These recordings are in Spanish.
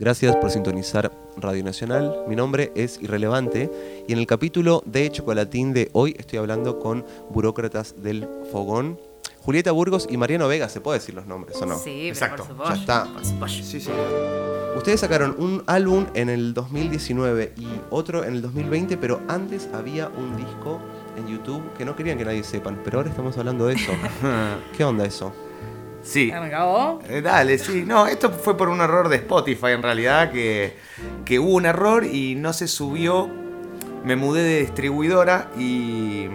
Gracias por sintonizar Radio Nacional. Mi nombre es Irrelevante y en el capítulo de Chocolatín de hoy estoy hablando con burócratas del Fogón. Julieta Burgos y Mariano Vega, ¿se puede decir los nombres o no? Sí, Exacto, por Ya está. Sí, sí. Ustedes sacaron un álbum en el 2019 y otro en el 2020, pero antes había un disco en YouTube que no querían que nadie sepan, pero ahora estamos hablando de eso. ¿Qué onda eso? Sí. Eh, dale, sí. No, esto fue por un error de Spotify en realidad, que, que hubo un error y no se subió. Me mudé de distribuidora y,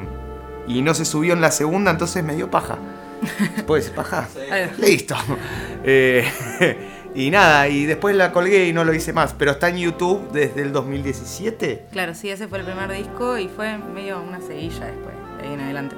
y no se subió en la segunda, entonces me dio paja. ¿Puede decir paja? Ay, Listo. Eh, y nada, y después la colgué y no lo hice más, pero está en YouTube desde el 2017. Claro, sí, ese fue el primer disco y fue medio una seguilla después, de ahí en adelante.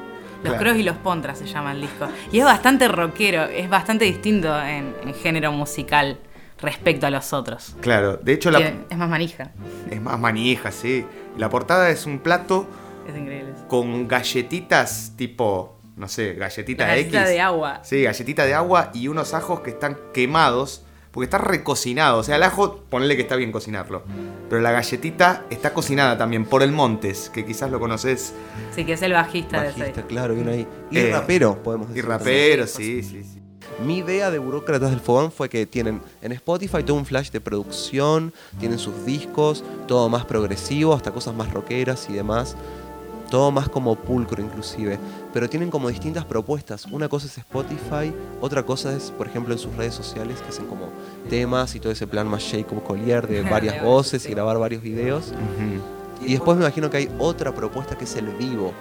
Los Claro. Y los Pontras se llama el disco. Y es bastante rockero, es bastante distinto en, en género musical respecto a los otros. Claro, de hecho la, Es más manija, es más manija, sí. La portada es un plato es increíble. con galletitas tipo, no sé, galletita La X. galletita de agua. Sí, galletita de agua y unos ajos que están quemados. Porque está recocinado. O sea, el ajo, ponele que está bien cocinarlo. Pero la galletita está cocinada también por el Montes, que quizás lo conoces. Sí, que es el bajista, de ese Bajista, claro, viene ahí. Y Eh, rapero, podemos Y decir. rapero, Sí, sí, sí, sí. Mi idea de Burócratas del Fogón fue que tienen en Spotify todo un flash de producción, tienen sus discos, todo más progresivo, hasta cosas más rockeras y demás. Todo más como pulcro inclusive. Pero tienen como distintas propuestas. Una cosa es Spotify, otra cosa es, por ejemplo, en sus redes sociales que hacen como temas y todo ese plan más Jacob Collier de varias voces y grabar varios videos. Y después me imagino que hay otra propuesta que es el vivo.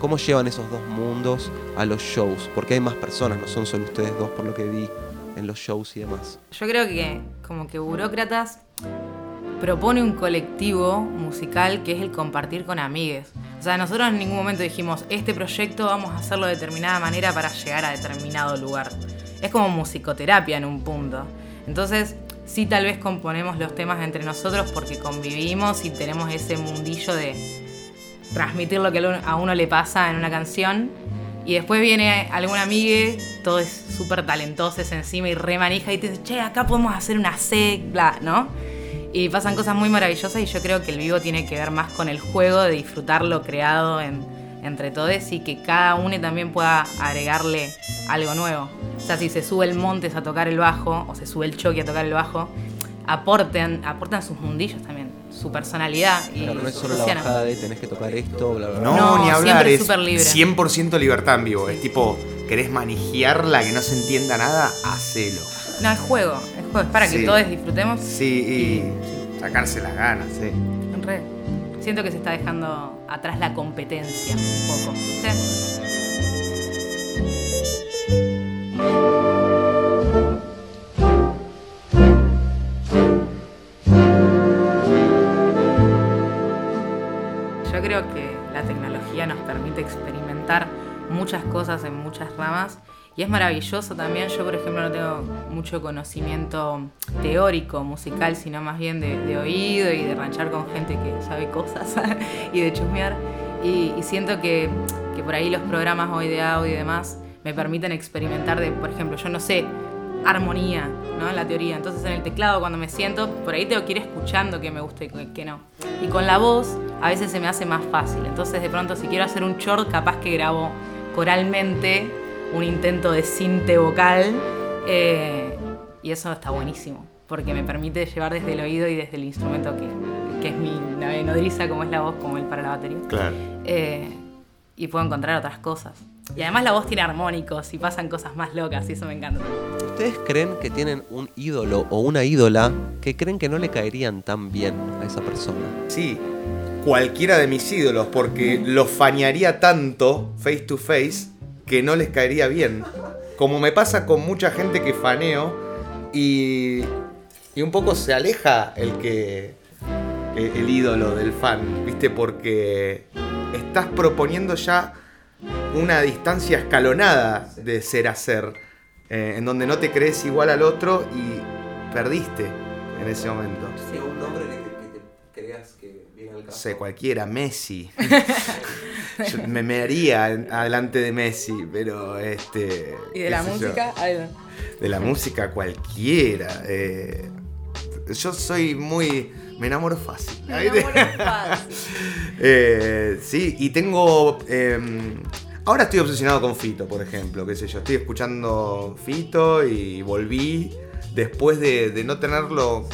¿Cómo llevan esos dos mundos a los shows? Porque hay más personas, no son solo ustedes dos por lo que vi en los shows y demás. Yo creo que como que Burócratas propone un colectivo musical que es el compartir con amigues. O sea, nosotros en ningún momento dijimos, este proyecto vamos a hacerlo de determinada manera para llegar a determinado lugar. Es como musicoterapia en un punto. Entonces, sí tal vez componemos los temas entre nosotros porque convivimos y tenemos ese mundillo de transmitir lo que a uno le pasa en una canción. Y después viene algún amigue, todo es súper talentoso, es encima y re manija y te dice, che, acá podemos hacer una C, bla, ¿no? Y pasan cosas muy maravillosas y yo creo que el vivo tiene que ver más con el juego, de disfrutar lo creado en- entre todos y que cada uno también pueda agregarle algo nuevo. O sea, si se sube el Montes a tocar el bajo o se sube el Choque a tocar el bajo, aporten, aportan sus mundillos también, su personalidad. Y Claro, no es solo la bajada de tenés que tocar esto, bla, bla, bla. No, No, ni hablar. siempre Es súper libre. 100% libertad en vivo. Es tipo, ¿querés manijearla, que no se entienda nada? Hacelo. No, es juego, es para Sí. que todos disfrutemos. Sí, y sacarse las ganas, sí. Re. Siento que se está dejando atrás la competencia un poco. ¿viste? Yo creo que la tecnología nos permite experimentar muchas cosas en muchas ramas y es maravilloso también. Yo, por ejemplo, no tengo mucho conocimiento teórico, musical, sino más bien de, oído y de ranchar con gente que sabe cosas y de chusmear. Y, siento que, que por ahí los programas hoy de audio y demás me permiten experimentar de, por ejemplo, yo no sé, armonía, ¿no? En la teoría. Entonces en el teclado cuando me siento, por ahí tengo que ir escuchando que me gusta y que no. Y con la voz a veces se me hace más fácil. Entonces de pronto si quiero hacer un short, capaz que grabo coralmente un intento de cinte vocal. eh, y eso está buenísimo. Porque me permite llevar desde el oído y desde el instrumento que, que es mi nave nodriza, como es la voz, como él para la batería. Claro. Eh, y puedo encontrar otras cosas. Y además la voz tiene armónicos y pasan cosas más locas y eso me encanta. ¿Ustedes creen que tienen un ídolo o una ídola que creen que no le caerían tan bien a esa persona? Sí, cualquiera de mis ídolos, porque los fañaría tanto face to face que no les caería bien. Como me pasa con mucha gente que faneo y, y un poco se aleja el que el, ídolo del fan, ¿viste? Porque estás proponiendo ya una distancia escalonada de ser a ser, eh, en donde no te crees igual al otro y perdiste en ese momento. Sí, que viene al No sé, cualquiera, Messi. Yo me mearía adelante de Messi, pero este. Y de la música, De la música cualquiera. eh, Yo soy muy. Me enamoro fácil. Me enamoro fácil. Eh, sí, y tengo. em, ahora estoy obsesionado con Fito, por ejemplo. Qué sé yo. Estoy escuchando Fito y volví después de, de no tenerlo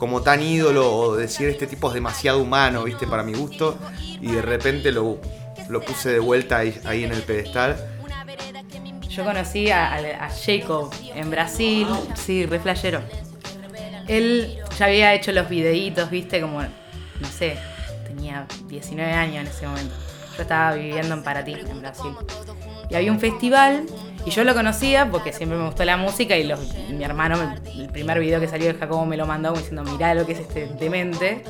como tan ídolo o decir este tipo es demasiado humano, viste, para mi gusto. Y de repente lo, lo puse de vuelta ahí, ahí en el pedestal. Yo conocí a, Jacob en Brasil, sí, re flashero. Él ya había hecho los videitos, viste, como, no sé, tenía 19 años en ese momento. Yo estaba viviendo en Paraty, en Brasil. Y había un festival, y yo lo conocía porque siempre me gustó la música, y mi hermano, el primer video que salió de Jacobo me lo mandó diciendo, mirá lo que es este demente.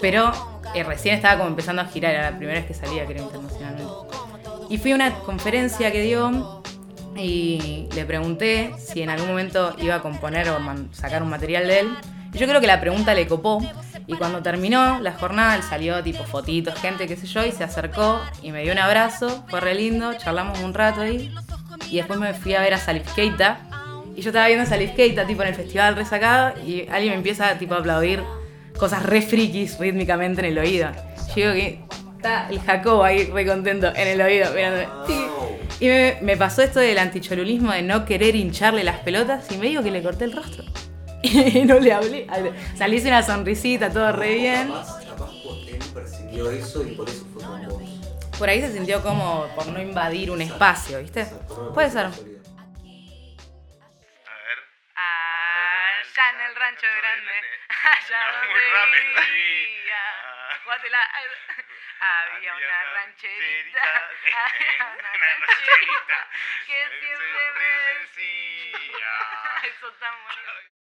Pero eh, recién estaba como empezando a girar, era la primera vez que salía, creo, internacionalmente. Y fui a una conferencia que dio y le pregunté si en algún momento iba a componer o sacar un material de él. Y yo creo que la pregunta le copó. Y cuando terminó la jornada, él salió tipo fotitos, gente, qué sé yo, y se acercó y me dio un abrazo. Fue re lindo, charlamos un rato ahí. Y después me fui a ver a Salif Keita. Y yo estaba viendo a Salif Keita, tipo en el festival resacado, y alguien me empieza tipo a aplaudir cosas re frikis rítmicamente en el oído. Yo digo que está el Jacobo ahí re contento en el oído, mirándome. Y me, me pasó esto del anticholulismo de no querer hincharle las pelotas y me digo que le corté el rostro. Y no le hablé. Hice una sonrisita, todo re bien. Capaz él percibió eso y por eso fue con vos. Por ahí se sintió como por no invadir un espacio, ¿viste? Puede ser. A ver. Allá en el rancho grande, allá muy rápido. Había una rancherita, había una rancherita que siempre me decía. Eso tan bonito.